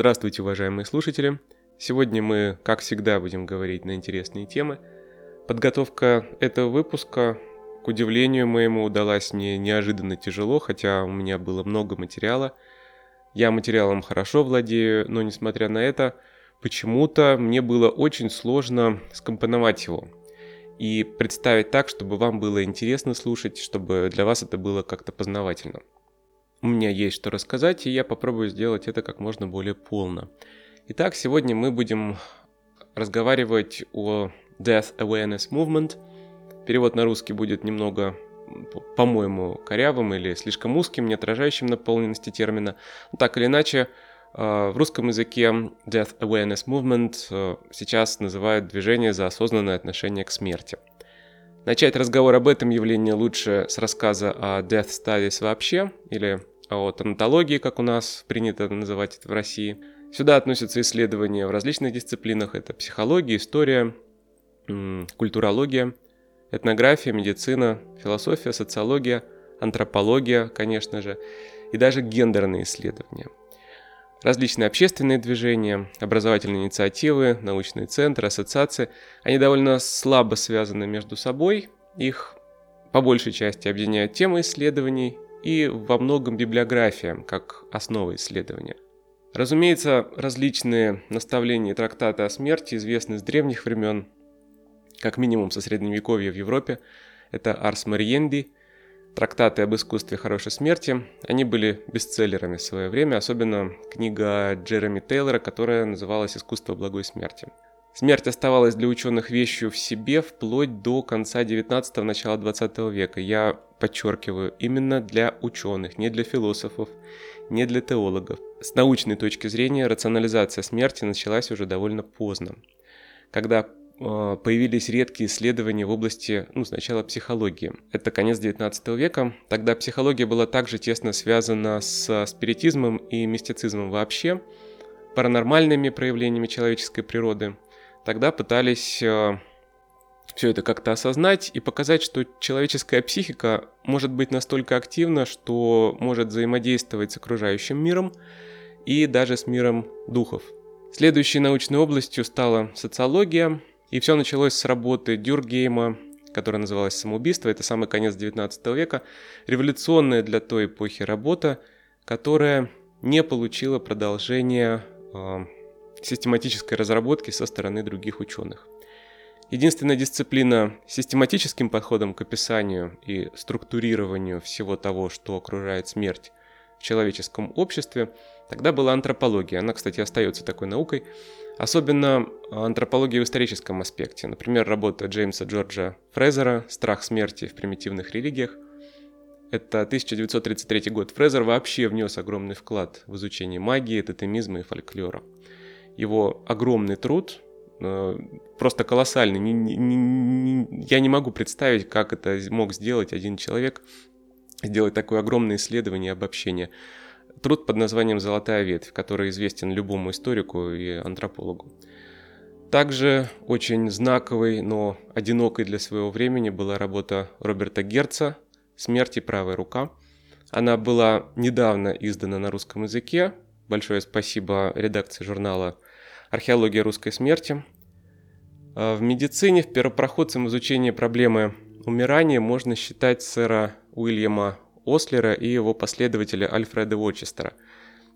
Здравствуйте, уважаемые слушатели! Сегодня мы, как всегда, будем говорить на интересные темы. Подготовка этого выпуска, к удивлению моему, удалась мне неожиданно тяжело, хотя у меня было много материала. Я материалом хорошо владею, но несмотря на это, почему-то мне было очень сложно скомпоновать его и представить так, чтобы вам было интересно слушать, чтобы для вас это было как-то познавательно. У меня есть что рассказать, и я попробую сделать это как можно более полно. Итак, сегодня мы будем разговаривать о Death Awareness Movement. Перевод на русский будет немного, по-моему, корявым или слишком узким, не отражающим наполненности термина. Но так или иначе, э, в русском языке Death Awareness Movement э, сейчас называют движение за осознанное отношение к смерти. Начать разговор об этом явлении лучше с рассказа о Death Studies вообще, или о тонатологии, как у нас принято называть это в России. Сюда относятся исследования в различных дисциплинах. Это психология, история, культурология, этнография, медицина, философия, социология, антропология, конечно же, и даже гендерные исследования. Различные общественные движения, образовательные инициативы, научные центры, ассоциации, они довольно слабо связаны между собой. Их по большей части объединяют темы исследований и во многом библиография, как основа исследования. Разумеется, различные наставления и трактаты о смерти известны с древних времен, как минимум со средневековья в Европе. Это Арс Мариенди, трактаты об искусстве хорошей смерти. Они были бестселлерами в свое время, особенно книга Джереми Тейлора, которая называлась «Искусство благой смерти». Смерть оставалась для ученых вещью в себе вплоть до конца 19-го, начала 20 века. Я подчеркиваю, именно для ученых, не для философов, не для теологов. С научной точки зрения рационализация смерти началась уже довольно поздно, когда э, появились редкие исследования в области, ну, сначала психологии. Это конец 19 века. Тогда психология была также тесно связана с спиритизмом и мистицизмом вообще, паранормальными проявлениями человеческой природы – тогда пытались э, все это как-то осознать и показать, что человеческая психика может быть настолько активна, что может взаимодействовать с окружающим миром и даже с миром духов. Следующей научной областью стала социология, и все началось с работы Дюргейма, которая называлась «Самоубийство». Это самый конец 19 века. Революционная для той эпохи работа, которая не получила продолжения э, систематической разработки со стороны других ученых. Единственная дисциплина систематическим подходом к описанию и структурированию всего того, что окружает смерть в человеческом обществе, тогда была антропология. Она, кстати, остается такой наукой. Особенно антропология в историческом аспекте. Например, работа Джеймса Джорджа Фрезера «Страх смерти в примитивных религиях». Это 1933 год. Фрезер вообще внес огромный вклад в изучение магии, тотемизма и фольклора его огромный труд, э, просто колоссальный. Я не могу представить, как это мог сделать один человек, сделать такое огромное исследование и обобщение. Труд под названием «Золотая ветвь», который известен любому историку и антропологу. Также очень знаковой, но одинокой для своего времени была работа Роберта Герца «Смерть и правая рука». Она была недавно издана на русском языке, Большое спасибо редакции журнала «Археология русской смерти». А, в медицине в первопроходцем изучения проблемы умирания можно считать сэра Уильяма Ослера и его последователя Альфреда Уочестера,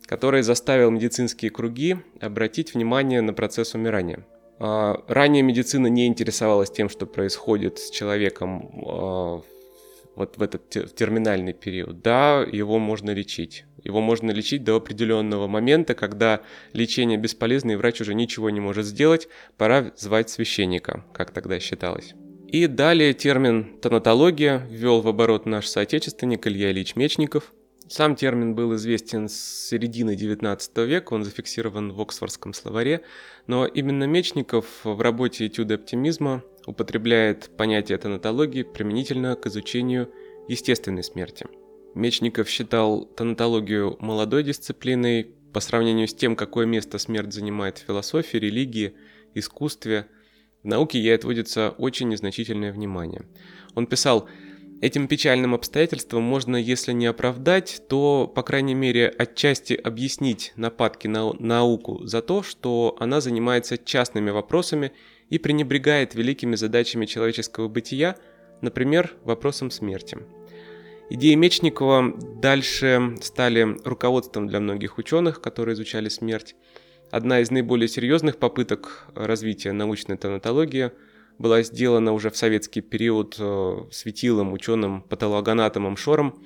который заставил медицинские круги обратить внимание на процесс умирания. А, ранее медицина не интересовалась тем, что происходит с человеком а, вот в этот терминальный период. Да, его можно лечить. Его можно лечить до определенного момента, когда лечение бесполезно и врач уже ничего не может сделать, пора звать священника, как тогда считалось. И далее термин «тонатология» ввел в оборот наш соотечественник Илья Ильич Мечников. Сам термин был известен с середины XIX века, он зафиксирован в Оксфордском словаре, но именно Мечников в работе «Этюды оптимизма» употребляет понятие тонатологии применительно к изучению естественной смерти. Мечников считал тонатологию молодой дисциплиной по сравнению с тем, какое место смерть занимает в философии, религии, искусстве. В науке ей отводится очень незначительное внимание. Он писал, Этим печальным обстоятельством можно, если не оправдать, то, по крайней мере, отчасти объяснить нападки на науку за то, что она занимается частными вопросами и пренебрегает великими задачами человеческого бытия, например, вопросом смерти. Идеи Мечникова дальше стали руководством для многих ученых, которые изучали смерть. Одна из наиболее серьезных попыток развития научной тонатологии – была сделана уже в советский период э, светилом, ученым патологоанатомом Шором.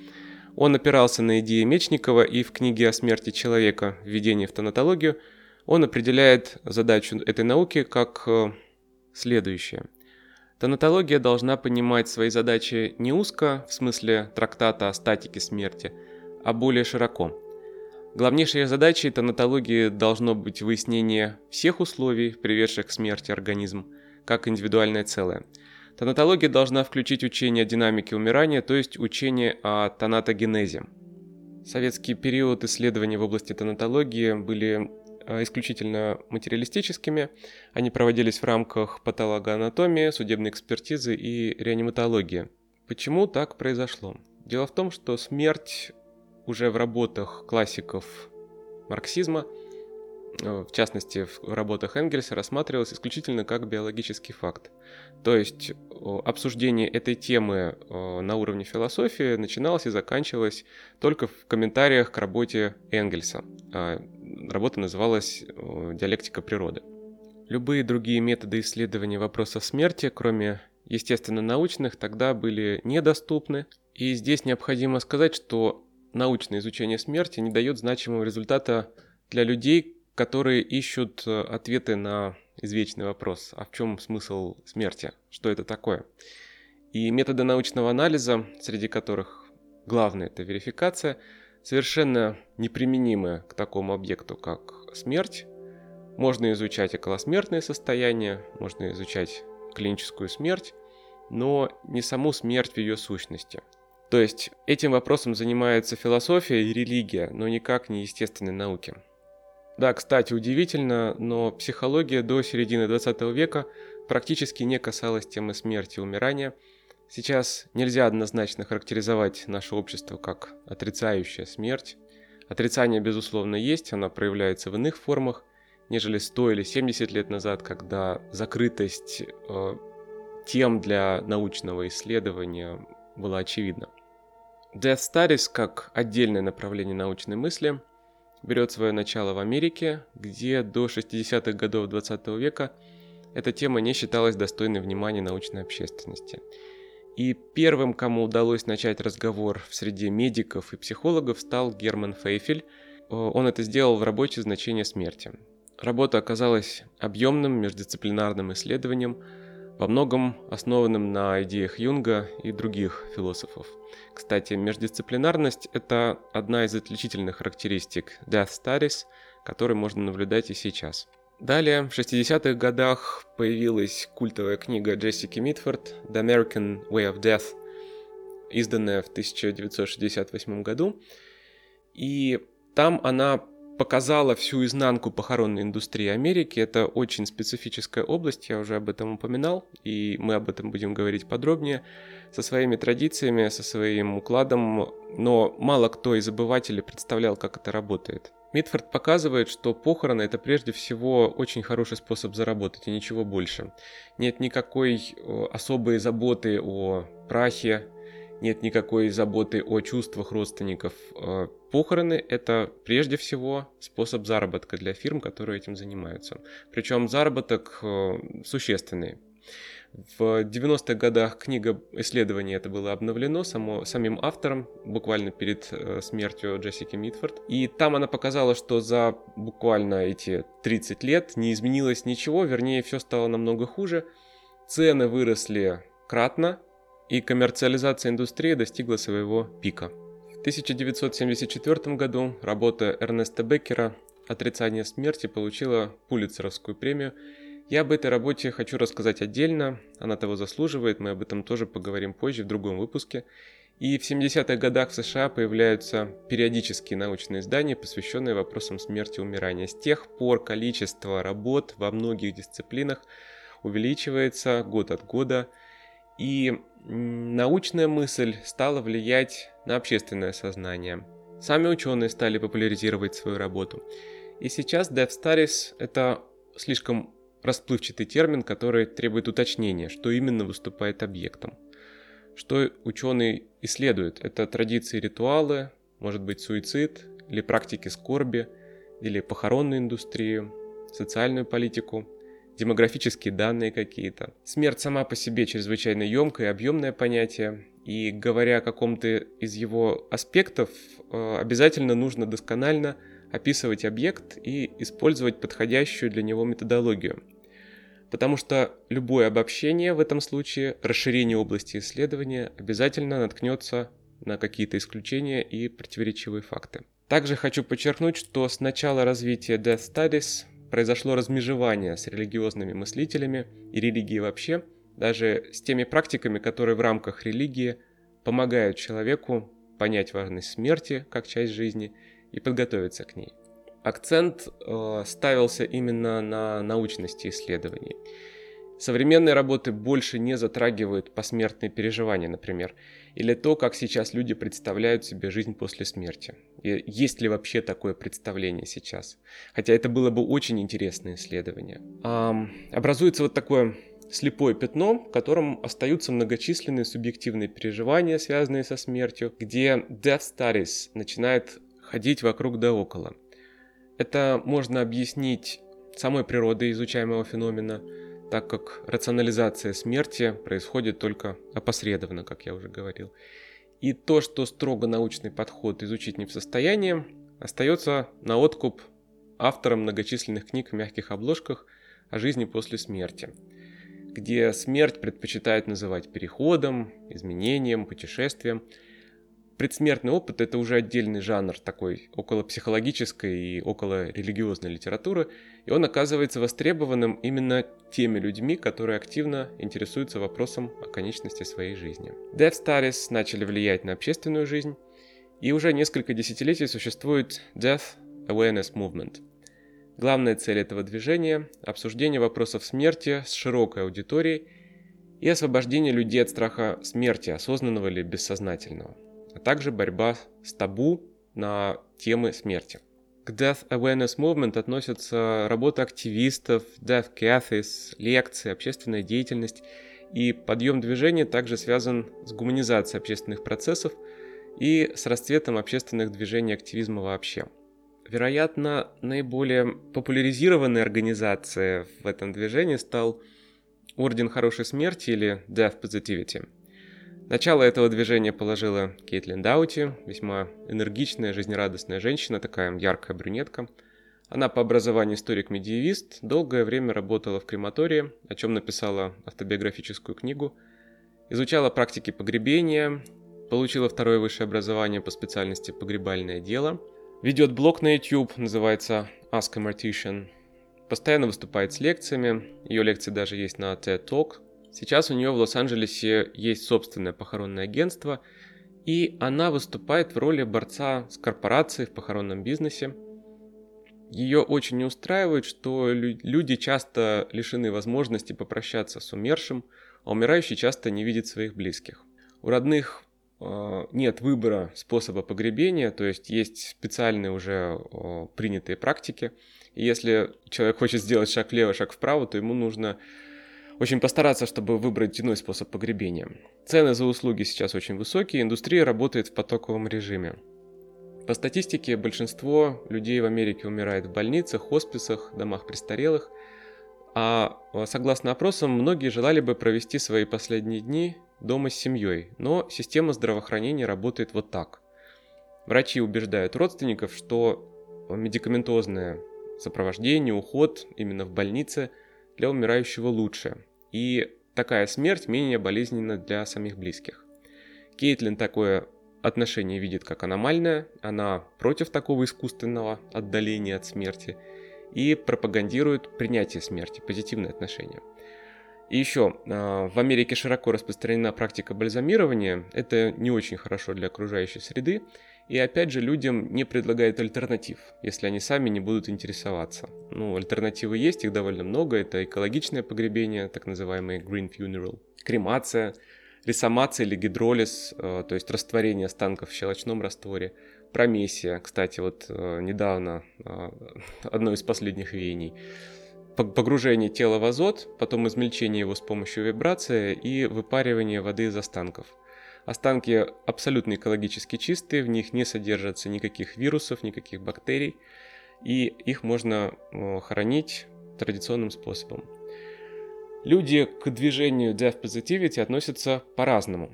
Он опирался на идеи Мечникова и в книге о смерти человека «Введение в тонатологию» он определяет задачу этой науки как э, следующее. Тонатология должна понимать свои задачи не узко, в смысле трактата о статике смерти, а более широко. Главнейшей задачей тонатологии должно быть выяснение всех условий, приведших к смерти организма, как индивидуальное целое. Тонатология должна включить учение о динамике умирания, то есть учение о тонатогенезе. Советский период исследований в области тонатологии были исключительно материалистическими. Они проводились в рамках патологоанатомии, судебной экспертизы и реаниматологии. Почему так произошло? Дело в том, что смерть уже в работах классиков марксизма – Э, в частности в работах Энгельса, рассматривалось исключительно как биологический факт. То есть обсуждение этой темы на уровне философии начиналось и заканчивалось только в комментариях к работе Энгельса. А, работа называлась «Диалектика природы». Любые другие методы исследования вопросов смерти, кроме естественно-научных, тогда были недоступны. И здесь необходимо сказать, что научное изучение смерти не дает значимого результата для людей, которые ищут э, ответы на извечный вопрос, а в чем смысл смерти, что это такое. И методы научного анализа, среди которых главное это верификация, совершенно неприменимы к такому объекту, как смерть. Можно изучать околосмертное состояние, можно изучать клиническую смерть, но не саму смерть в ее сущности. То есть этим вопросом занимается философия и религия, но никак не естественные науки. Да, кстати, удивительно, но психология до середины 20 века практически не касалась темы смерти и умирания. Сейчас нельзя однозначно характеризовать наше общество как отрицающее смерть. Отрицание, безусловно, есть, оно проявляется в иных формах, нежели 100 или 70 лет назад, когда закрытость э, тем для научного исследования была очевидна. Death Studies как отдельное направление научной мысли берет свое начало в Америке, где до 60-х годов 20 века эта тема не считалась достойной внимания научной общественности. И первым, кому удалось начать разговор в среде медиков и психологов, стал Герман Фейфель. Он это сделал в работе «Значение смерти». Работа оказалась объемным междисциплинарным исследованием, во многом основанным на идеях Юнга и других философов. Кстати, междисциплинарность – это одна из отличительных характеристик Death Studies, которые можно наблюдать и сейчас. Далее, в 60-х годах появилась культовая книга Джессики Митфорд «The American Way of Death», изданная в 1968 году. И там она показала всю изнанку похоронной индустрии Америки. Это очень специфическая область, я уже об этом упоминал, и мы об этом будем говорить подробнее, со своими традициями, со своим укладом, но мало кто из обывателей представлял, как это работает. Митфорд показывает, что похороны это прежде всего очень хороший способ заработать и ничего больше. Нет никакой особой заботы о прахе, нет никакой заботы о чувствах родственников. Э, похороны – это прежде всего способ заработка для фирм, которые этим занимаются. Причем заработок э, существенный. В 90-х годах книга исследования это было обновлено само, самим автором, буквально перед э, смертью Джессики Митфорд. И там она показала, что за буквально эти 30 лет не изменилось ничего, вернее, все стало намного хуже. Цены выросли кратно, и коммерциализация индустрии достигла своего пика. В 1974 году работа Эрнеста Беккера «Отрицание смерти» получила Пулитцеровскую премию. Я об этой работе хочу рассказать отдельно, она того заслуживает, мы об этом тоже поговорим позже в другом выпуске. И в 70-х годах в США появляются периодические научные издания, посвященные вопросам смерти и умирания. С тех пор количество работ во многих дисциплинах увеличивается год от года, и научная мысль стала влиять на общественное сознание. Сами ученые стали популяризировать свою работу. И сейчас Death Studies — это слишком расплывчатый термин, который требует уточнения, что именно выступает объектом. Что ученый исследует? Это традиции, ритуалы, может быть суицид, или практики скорби, или похоронную индустрию, социальную политику, демографические данные какие-то. Смерть сама по себе чрезвычайно емкое и объемное понятие, и говоря о каком-то из его аспектов, э, обязательно нужно досконально описывать объект и использовать подходящую для него методологию – Потому что любое обобщение в этом случае, расширение области исследования обязательно наткнется на какие-то исключения и противоречивые факты. Также хочу подчеркнуть, что с начала развития Death Studies произошло размежевание с религиозными мыслителями и религией вообще, даже с теми практиками, которые в рамках религии помогают человеку понять важность смерти как часть жизни и подготовиться к ней акцент э, ставился именно на научности исследований. Современные работы больше не затрагивают посмертные переживания, например, или то, как сейчас люди представляют себе жизнь после смерти. И есть ли вообще такое представление сейчас? Хотя это было бы очень интересное исследование. Эм, образуется вот такое слепое пятно, в котором остаются многочисленные субъективные переживания, связанные со смертью, где Death Studies начинает ходить вокруг да около – это можно объяснить самой природой изучаемого феномена, так как рационализация смерти происходит только опосредованно, как я уже говорил. И то, что строго научный подход изучить не в состоянии, остается на откуп авторам многочисленных книг в мягких обложках о жизни после смерти, где смерть предпочитают называть переходом, изменением, путешествием – предсмертный опыт — это уже отдельный жанр такой около психологической и около религиозной литературы, и он оказывается востребованным именно теми людьми, которые активно интересуются вопросом о конечности своей жизни. Death Studies начали влиять на общественную жизнь, и уже несколько десятилетий существует Death Awareness Movement. Главная цель этого движения – обсуждение вопросов смерти с широкой аудиторией и освобождение людей от страха смерти, осознанного или бессознательного а также борьба с табу на темы смерти. К Death Awareness Movement относятся работа активистов, Death Cafes, лекции, общественная деятельность, и подъем движения также связан с гуманизацией общественных процессов и с расцветом общественных движений активизма вообще. Вероятно, наиболее популяризированной организацией в этом движении стал Орден Хорошей Смерти или Death Positivity – Начало этого движения положила Кейтлин Даути, весьма энергичная, жизнерадостная женщина, такая яркая брюнетка. Она по образованию историк-медиевист, долгое время работала в крематории, о чем написала автобиографическую книгу, изучала практики погребения, получила второе высшее образование по специальности погребальное дело, ведет блог на YouTube, называется Ask a Mortician, постоянно выступает с лекциями, ее лекции даже есть на TED Talk, Сейчас у нее в Лос-Анджелесе есть собственное похоронное агентство, и она выступает в роли борца с корпорацией в похоронном бизнесе. Ее очень не устраивает, что люди часто лишены возможности попрощаться с умершим, а умирающий часто не видит своих близких. У родных э, нет выбора способа погребения, то есть есть специальные уже принятые практики. И если человек хочет сделать шаг влево, шаг вправо, то ему нужно очень постараться, чтобы выбрать иной способ погребения. Цены за услуги сейчас очень высокие, индустрия работает в потоковом режиме. По статистике, большинство людей в Америке умирает в больницах, хосписах, домах престарелых, а согласно опросам, многие желали бы провести свои последние дни дома с семьей, но система здравоохранения работает вот так. Врачи убеждают родственников, что медикаментозное сопровождение, уход именно в больнице для умирающего лучше, и такая смерть менее болезненна для самих близких. Кейтлин такое отношение видит как аномальное, она против такого искусственного отдаления от смерти и пропагандирует принятие смерти, позитивное отношение. И еще, а, в Америке широко распространена практика бальзамирования. Это не очень хорошо для окружающей среды. И опять же, людям не предлагают альтернатив, если они сами не будут интересоваться. Ну, альтернативы есть, их довольно много. Это экологичное погребение, так называемый green funeral, кремация, ресомация или гидролиз, а, то есть растворение останков в щелочном растворе, промессия, кстати, вот а, недавно одно из последних веяний – погружение тела в азот, потом измельчение его с помощью вибрации и выпаривание воды из останков. Останки абсолютно экологически чистые, в них не содержатся никаких вирусов, никаких бактерий, и их можно хоронить традиционным способом. Люди к движению Death Positivity относятся по-разному.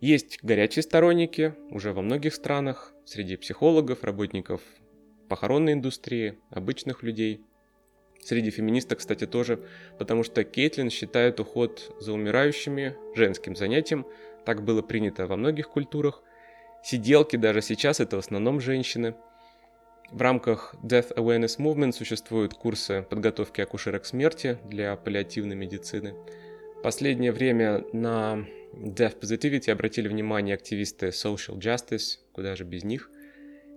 Есть горячие сторонники уже во многих странах, среди психологов, работников похоронной индустрии, обычных людей – Среди феминисток, кстати, тоже, потому что Кейтлин считает уход за умирающими женским занятием. Так было принято во многих культурах. Сиделки даже сейчас это в основном женщины. В рамках Death Awareness Movement существуют курсы подготовки акушерок смерти для паллиативной медицины. Последнее время на Death Positivity обратили внимание активисты Social Justice, куда же без них.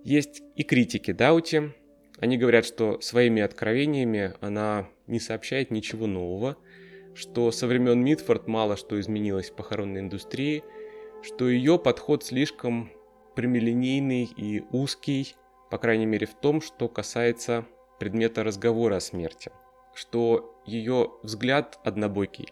Есть и критики Даути, они говорят, что своими откровениями она не сообщает ничего нового, что со времен Митфорд мало что изменилось в похоронной индустрии, что ее подход слишком прямолинейный и узкий, по крайней мере в том, что касается предмета разговора о смерти, что ее взгляд однобокий,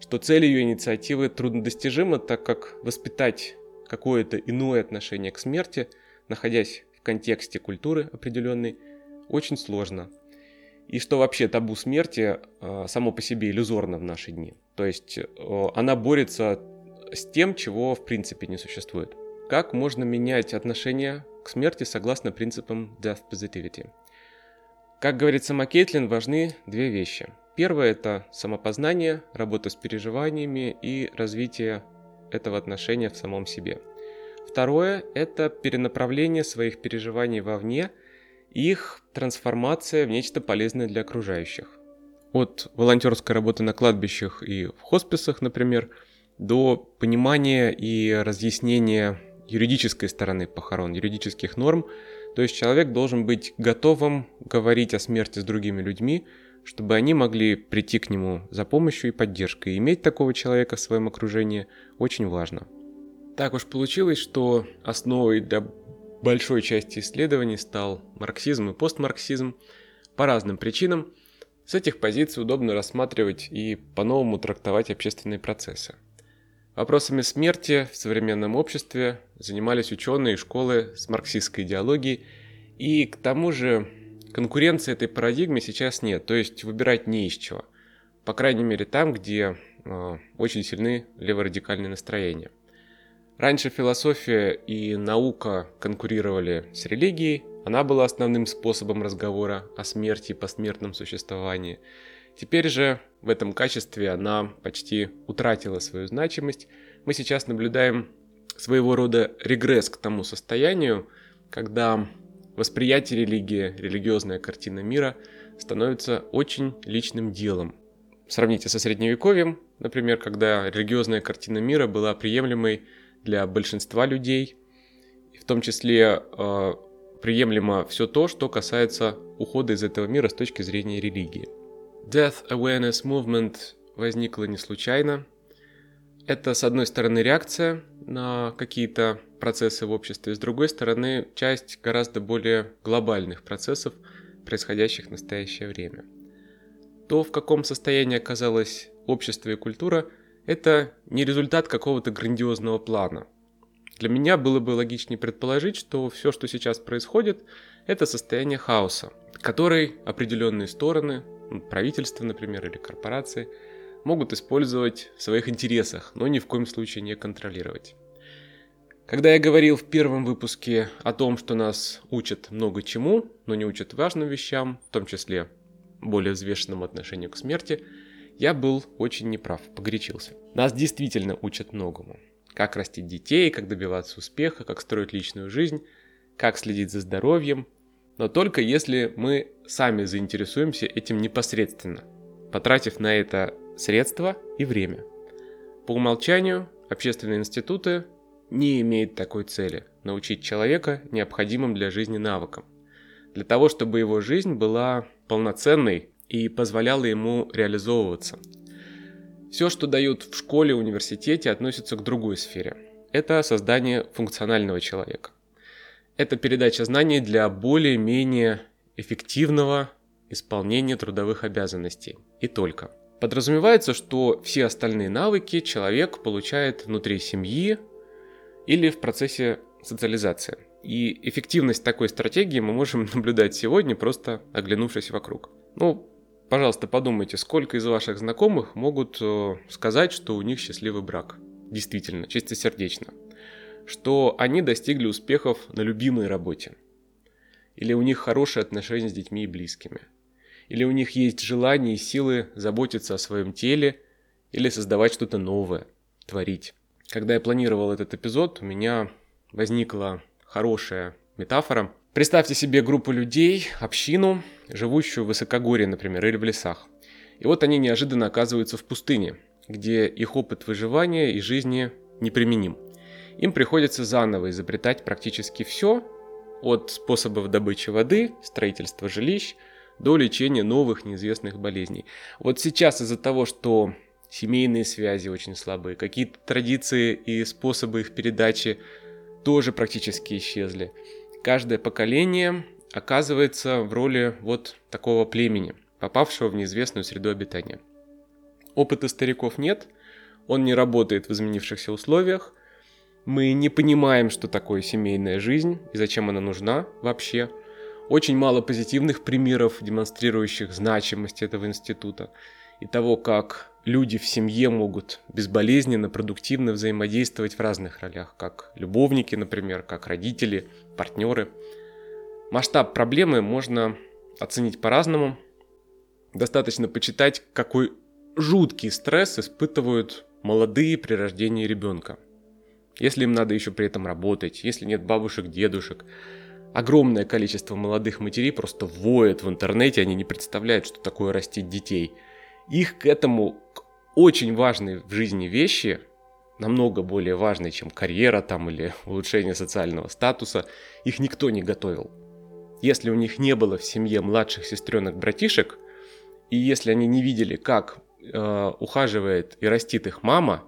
что цель ее инициативы труднодостижима, так как воспитать какое-то иное отношение к смерти, находясь в контексте культуры определенной, очень сложно. И что вообще табу смерти э, само по себе иллюзорно в наши дни. То есть э, она борется с тем, чего в принципе не существует. Как можно менять отношение к смерти согласно принципам Death Positivity? Как говорит сама Кейтлин, важны две вещи. Первое – это самопознание, работа с переживаниями и развитие этого отношения в самом себе. Второе – это перенаправление своих переживаний вовне – их трансформация в нечто полезное для окружающих. От волонтерской работы на кладбищах и в хосписах, например, до понимания и разъяснения юридической стороны похорон, юридических норм. То есть человек должен быть готовым говорить о смерти с другими людьми, чтобы они могли прийти к нему за помощью и поддержкой. И иметь такого человека в своем окружении очень важно. Так уж получилось, что основой для большой части исследований стал марксизм и постмарксизм по разным причинам. С этих позиций удобно рассматривать и по-новому трактовать общественные процессы. Вопросами смерти в современном обществе занимались ученые и школы с марксистской идеологией, и к тому же конкуренции этой парадигме сейчас нет, то есть выбирать не из чего. По крайней мере там, где э, очень сильны леворадикальные настроения. Раньше философия и наука конкурировали с религией, она была основным способом разговора о смерти и посмертном существовании. Теперь же в этом качестве она почти утратила свою значимость. Мы сейчас наблюдаем своего рода регресс к тому состоянию, когда восприятие религии, религиозная картина мира становится очень личным делом. Сравните со средневековьем, например, когда религиозная картина мира была приемлемой для большинства людей, в том числе э, приемлемо все то, что касается ухода из этого мира с точки зрения религии. Death Awareness Movement возникла не случайно. Это, с одной стороны, реакция на какие-то процессы в обществе, с другой стороны, часть гораздо более глобальных процессов, происходящих в настоящее время. То, в каком состоянии оказалось общество и культура – это не результат какого-то грандиозного плана. Для меня было бы логичнее предположить, что все, что сейчас происходит, это состояние хаоса, который определенные стороны, ну, правительство, например, или корпорации, могут использовать в своих интересах, но ни в коем случае не контролировать. Когда я говорил в первом выпуске о том, что нас учат много чему, но не учат важным вещам, в том числе более взвешенному отношению к смерти – я был очень неправ, погорячился. Нас действительно учат многому. как растить детей, как добиваться успеха, как строить личную жизнь, как следить за здоровьем, но только если мы сами заинтересуемся этим непосредственно, потратив на это средства и время. По умолчанию общественные институты не имеют такой цели – научить человека необходимым для жизни навыкам, для того, чтобы его жизнь была полноценной и позволяла ему реализовываться. Все, что дают в школе, университете, относится к другой сфере. Это создание функционального человека. Это передача знаний для более-менее эффективного исполнения трудовых обязанностей. И только. Подразумевается, что все остальные навыки человек получает внутри семьи или в процессе социализации. И эффективность такой стратегии мы можем наблюдать сегодня, просто оглянувшись вокруг. Ну, пожалуйста, подумайте, сколько из ваших знакомых могут э, сказать, что у них счастливый брак. Действительно, чистосердечно. Что они достигли успехов на любимой работе. Или у них хорошие отношения с детьми и близкими. Или у них есть желание и силы заботиться о своем теле или создавать что-то новое, творить. Когда я планировал этот эпизод, у меня возникла хорошая метафора. Представьте себе группу людей, общину, живущую в высокогорье, например, или в лесах. И вот они неожиданно оказываются в пустыне, где их опыт выживания и жизни неприменим. Им приходится заново изобретать практически все, от способов добычи воды, строительства жилищ, до лечения новых неизвестных болезней. Вот сейчас из-за того, что семейные связи очень слабые, какие-то традиции и способы их передачи тоже практически исчезли. Каждое поколение оказывается в роли вот такого племени, попавшего в неизвестную среду обитания. Опыта стариков нет, он не работает в изменившихся условиях, мы не понимаем, что такое семейная жизнь и зачем она нужна вообще. Очень мало позитивных примеров, демонстрирующих значимость этого института и того, как люди в семье могут безболезненно, продуктивно взаимодействовать в разных ролях, как любовники, например, как родители, партнеры. Масштаб проблемы можно оценить по-разному. Достаточно почитать, какой жуткий стресс испытывают молодые при рождении ребенка. Если им надо еще при этом работать, если нет бабушек, дедушек, огромное количество молодых матерей просто воет в интернете, они не представляют, что такое растить детей – их к этому к очень важной в жизни вещи, намного более важной, чем карьера там или улучшение социального статуса, их никто не готовил. Если у них не было в семье младших сестренок-братишек, и если они не видели, как э, ухаживает и растит их мама,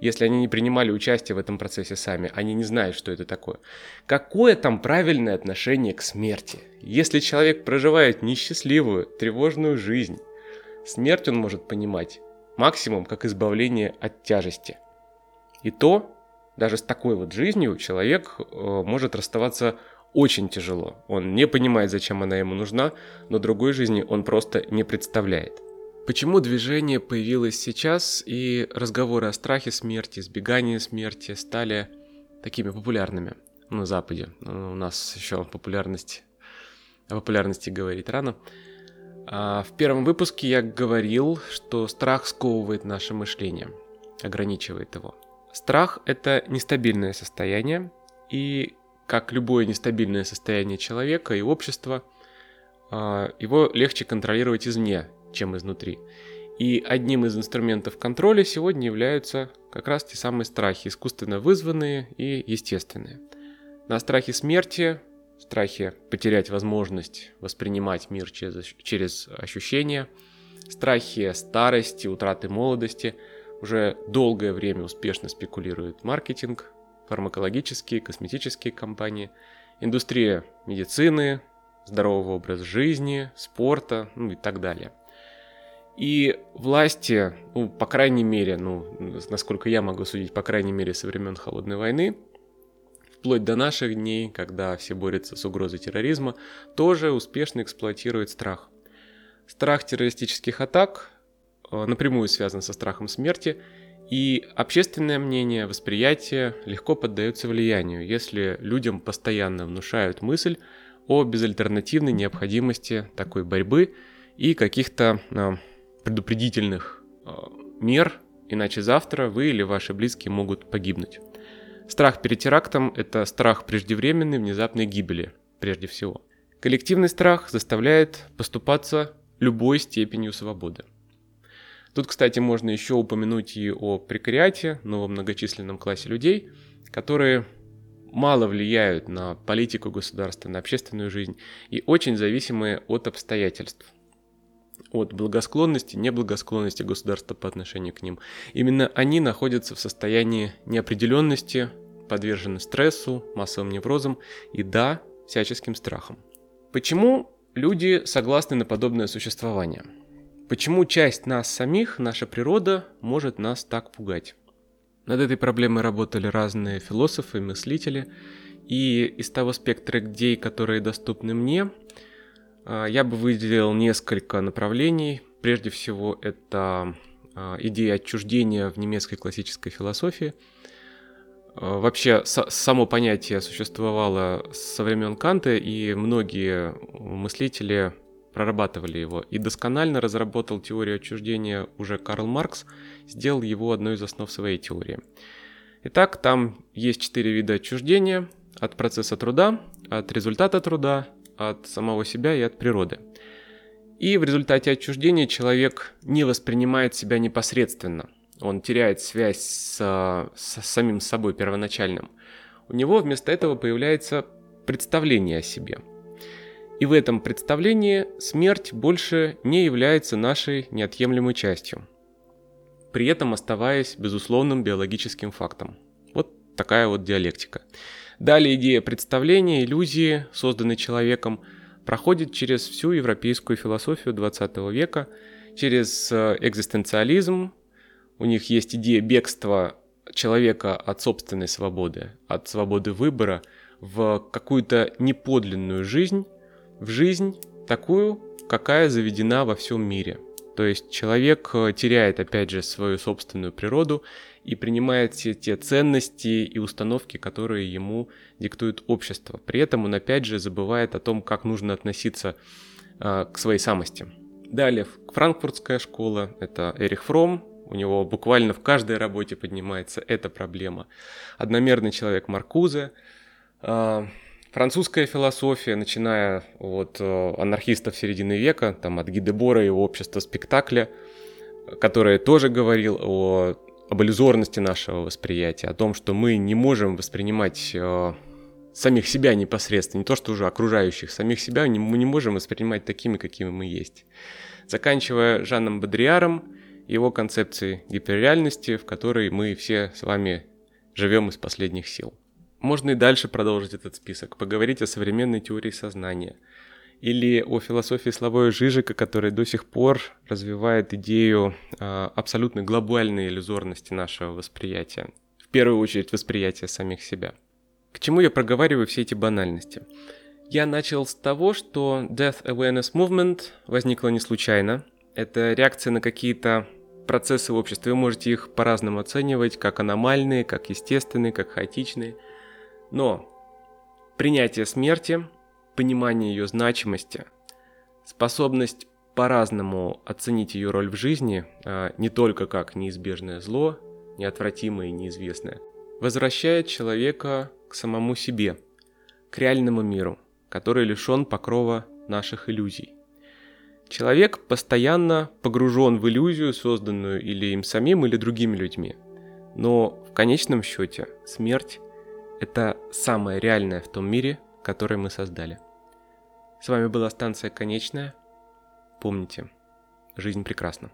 если они не принимали участие в этом процессе сами, они не знают, что это такое. Какое там правильное отношение к смерти? Если человек проживает несчастливую, тревожную жизнь, Смерть он может понимать максимум как избавление от тяжести. И то, даже с такой вот жизнью человек э, может расставаться очень тяжело. Он не понимает, зачем она ему нужна, но другой жизни он просто не представляет. Почему движение появилось сейчас и разговоры о страхе смерти, избегании смерти стали такими популярными на Западе? У нас еще популярность, о популярности говорить рано. А, в первом выпуске я говорил, что страх сковывает наше мышление, ограничивает его. Страх – это нестабильное состояние, и как любое нестабильное состояние человека и общества, а, его легче контролировать извне, чем изнутри. И одним из инструментов контроля сегодня являются как раз те самые страхи, искусственно вызванные и естественные. На страхе смерти страхе потерять возможность воспринимать мир через, через ощущения, страхе старости, утраты молодости уже долгое время успешно спекулирует маркетинг, фармакологические, косметические компании, индустрия медицины, здорового образа жизни, спорта ну и так далее. И власти, ну, по крайней мере, ну, насколько я могу судить, по крайней мере, со времен Холодной войны, вплоть до наших дней, когда все борются с угрозой терроризма, тоже успешно эксплуатирует страх. Страх террористических атак э, напрямую связан со страхом смерти, и общественное мнение, восприятие легко поддается влиянию, если людям постоянно внушают мысль о безальтернативной необходимости такой борьбы и каких-то э, предупредительных э, мер иначе завтра вы или ваши близкие могут погибнуть. Страх перед терактом – это страх преждевременной внезапной гибели, прежде всего. Коллективный страх заставляет поступаться любой степенью свободы. Тут, кстати, можно еще упомянуть и о прекариате, новом многочисленном классе людей, которые мало влияют на политику государства, на общественную жизнь и очень зависимые от обстоятельств от благосклонности, неблагосклонности государства по отношению к ним. Именно они находятся в состоянии неопределенности, подвержены стрессу, массовым неврозам и, да, всяческим страхам. Почему люди согласны на подобное существование? Почему часть нас самих, наша природа, может нас так пугать? Над этой проблемой работали разные философы, мыслители, и из того спектра идей, которые доступны мне, а, я бы выделил несколько направлений. Прежде всего, это а, идея отчуждения в немецкой классической философии. А, вообще, само понятие существовало со времен Канта, и многие мыслители прорабатывали его. И досконально разработал теорию отчуждения уже Карл Маркс, сделал его одной из основ своей теории. Итак, там есть четыре вида отчуждения. От процесса труда, от результата труда, от самого себя и от природы. И в результате отчуждения человек не воспринимает себя непосредственно. Он теряет связь с, с самим собой первоначальным. У него вместо этого появляется представление о себе. И в этом представлении смерть больше не является нашей неотъемлемой частью, при этом оставаясь безусловным биологическим фактом. Вот такая вот диалектика. Далее идея представления, иллюзии, созданной человеком, проходит через всю европейскую философию 20 века, через э, экзистенциализм. У них есть идея бегства человека от собственной свободы, от свободы выбора в какую-то неподлинную жизнь, в жизнь такую, какая заведена во всем мире. То есть человек э, теряет, опять же, свою собственную природу и принимает все те ценности и установки, которые ему диктует общество. При этом он опять же забывает о том, как нужно относиться э, к своей самости. Далее, франкфуртская школа, это Эрих Фром, у него буквально в каждой работе поднимается эта проблема. Одномерный человек Маркузе, э, французская философия, начиная от э, анархистов середины века, там от Гидебора и его общества спектакля, который тоже говорил о об иллюзорности нашего восприятия, о том, что мы не можем воспринимать э, самих себя непосредственно, не то что уже окружающих, самих себя мы не можем воспринимать такими, какими мы есть. Заканчивая Жаном Бодриаром, его концепцией гиперреальности, в которой мы все с вами живем из последних сил. Можно и дальше продолжить этот список, поговорить о современной теории сознания – или о философии Славоя Жижика, который до сих пор развивает идею э, абсолютной глобальной иллюзорности нашего восприятия. В первую очередь восприятия самих себя. К чему я проговариваю все эти банальности? Я начал с того, что Death Awareness Movement возникла не случайно. Это реакция на какие-то процессы в обществе. Вы можете их по-разному оценивать, как аномальные, как естественные, как хаотичные. Но принятие смерти понимание ее значимости, способность по-разному оценить ее роль в жизни, а не только как неизбежное зло, неотвратимое и неизвестное, возвращает человека к самому себе, к реальному миру, который лишен покрова наших иллюзий. Человек постоянно погружен в иллюзию, созданную или им самим, или другими людьми. Но в конечном счете смерть – это самое реальное в том мире, который мы создали. С вами была станция «Конечная». Помните, жизнь прекрасна.